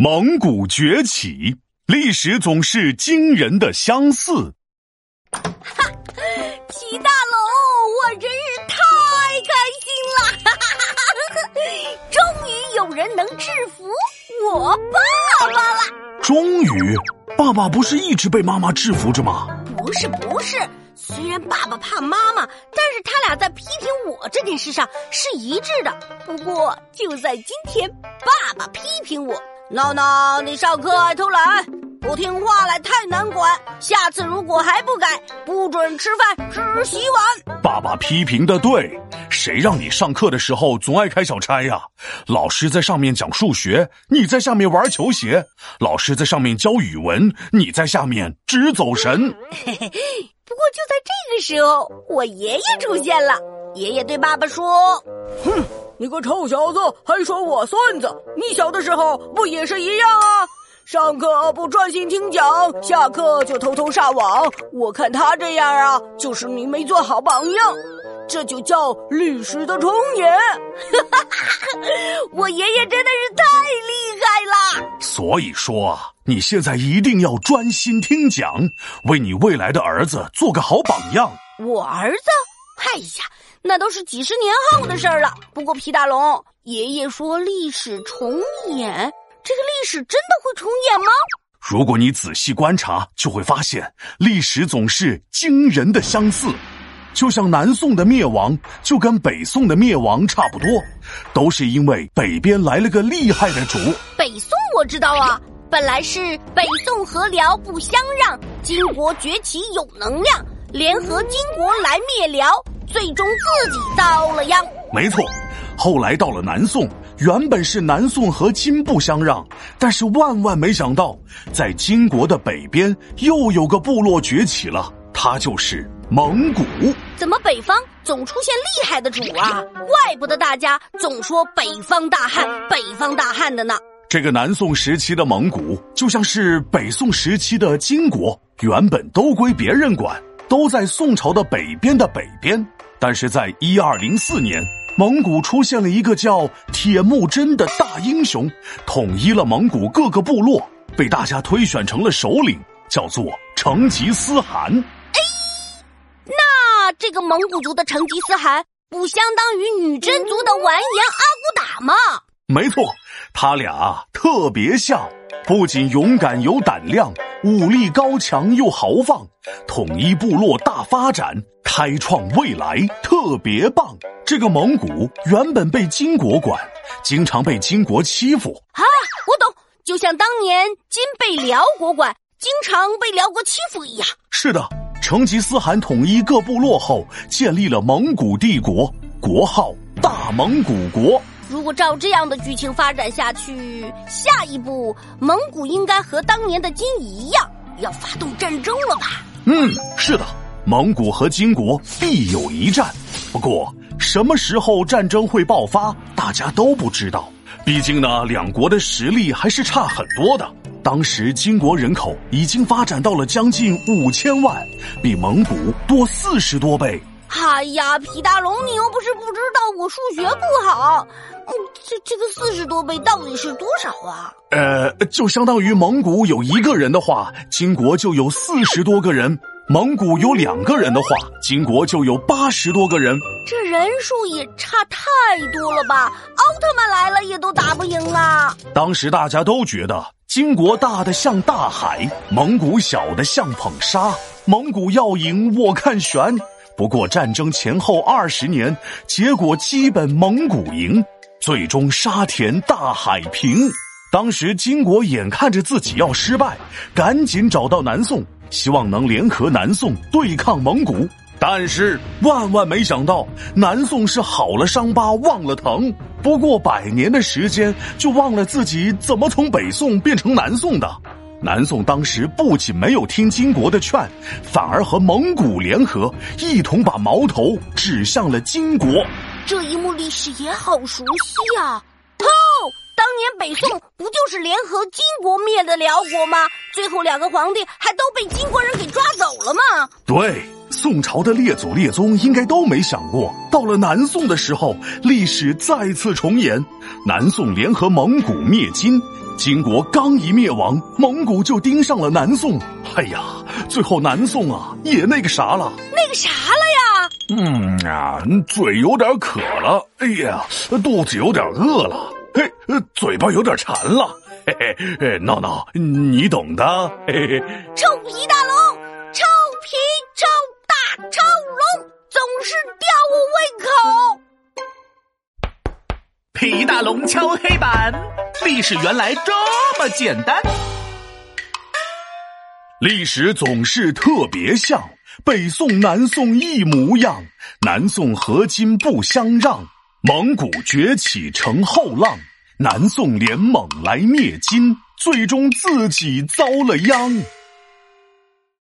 蒙古崛起，历史总是惊人的相似。哈，齐大龙，我真是太开心了！哈哈哈哈终于有人能制服我爸爸了。终于，爸爸不是一直被妈妈制服着吗？不是，不是。虽然爸爸怕妈妈，但是他俩在批评我这件事上是一致的。不过，就在今天，爸爸批评我。闹闹，你上课爱偷懒，不听话来太难管。下次如果还不改，不准吃饭，只洗碗。爸爸批评的对，谁让你上课的时候总爱开小差呀？老师在上面讲数学，你在下面玩球鞋；老师在上面教语文，你在下面直走神。嘿嘿，不过就在这个时候，我爷爷出现了。爷爷对爸爸说：“哼。”你个臭小子，还说我孙子？你小的时候不也是一样啊？上课不专心听讲，下课就偷偷上网。我看他这样啊，就是你没做好榜样。这就叫历史的重演。我爷爷真的是太厉害了。所以说啊，你现在一定要专心听讲，为你未来的儿子做个好榜样。我儿子？哎呀！那都是几十年后的事儿了。不过皮大龙爷爷说历史重演，这个历史真的会重演吗？如果你仔细观察，就会发现历史总是惊人的相似。就像南宋的灭亡，就跟北宋的灭亡差不多，都是因为北边来了个厉害的主。北宋我知道啊，本来是北宋和辽不相让，金国崛起有能量，联合金国来灭辽。最终自己遭了殃。没错，后来到了南宋，原本是南宋和金不相让，但是万万没想到，在金国的北边又有个部落崛起了，他就是蒙古。怎么北方总出现厉害的主啊？怪不得大家总说北方大汉，北方大汉的呢。这个南宋时期的蒙古，就像是北宋时期的金国，原本都归别人管，都在宋朝的北边的北边。但是在一二零四年，蒙古出现了一个叫铁木真的大英雄，统一了蒙古各个部落，被大家推选成了首领，叫做成吉思汗。哎，那这个蒙古族的成吉思汗，不相当于女真族的完颜阿骨打吗？没错，他俩特别像。不仅勇敢有胆量，武力高强又豪放，统一部落大发展，开创未来，特别棒。这个蒙古原本被金国管，经常被金国欺负。啊，我懂，就像当年金被辽国管，经常被辽国欺负一样。是的，成吉思汗统一各部落后，建立了蒙古帝国，国号大蒙古国。如果照这样的剧情发展下去，下一步蒙古应该和当年的金一样，要发动战争了吧？嗯，是的，蒙古和金国必有一战。不过什么时候战争会爆发，大家都不知道。毕竟呢，两国的实力还是差很多的。当时金国人口已经发展到了将近五千万，比蒙古多四十多倍。哎呀，皮大龙，你又不是不知道我数学不好。嗯，这这个四十多倍到底是多少啊？呃，就相当于蒙古有一个人的话，金国就有四十多个人；蒙古有两个人的话，金国就有八十多个人。这人数也差太多了吧？奥特曼来了也都打不赢啊！当时大家都觉得金国大的像大海，蒙古小的像捧沙，蒙古要赢我看悬。不过战争前后二十年，结果基本蒙古赢，最终沙田大海平。当时金国眼看着自己要失败，赶紧找到南宋，希望能联合南宋对抗蒙古。但是万万没想到，南宋是好了伤疤忘了疼，不过百年的时间就忘了自己怎么从北宋变成南宋的。南宋当时不仅没有听金国的劝，反而和蒙古联合，一同把矛头指向了金国。这一幕历史也好熟悉啊！哦，当年北宋不就是联合金国灭的辽国吗？最后两个皇帝还都被金国人给抓走了吗？对，宋朝的列祖列宗应该都没想过，到了南宋的时候，历史再次重演，南宋联合蒙古灭金。金国刚一灭亡，蒙古就盯上了南宋。哎呀，最后南宋啊也那个啥了，那个啥了呀？嗯啊，嘴有点渴了，哎呀，肚子有点饿了，嘿，嘴巴有点馋了，嘿嘿，闹闹，你懂的。嘿嘿，臭皮大龙，皮大龙敲黑板，历史原来这么简单。历史总是特别像，北宋南宋一模样，南宋和金不相让，蒙古崛起成后浪，南宋联蒙来灭金，最终自己遭了殃。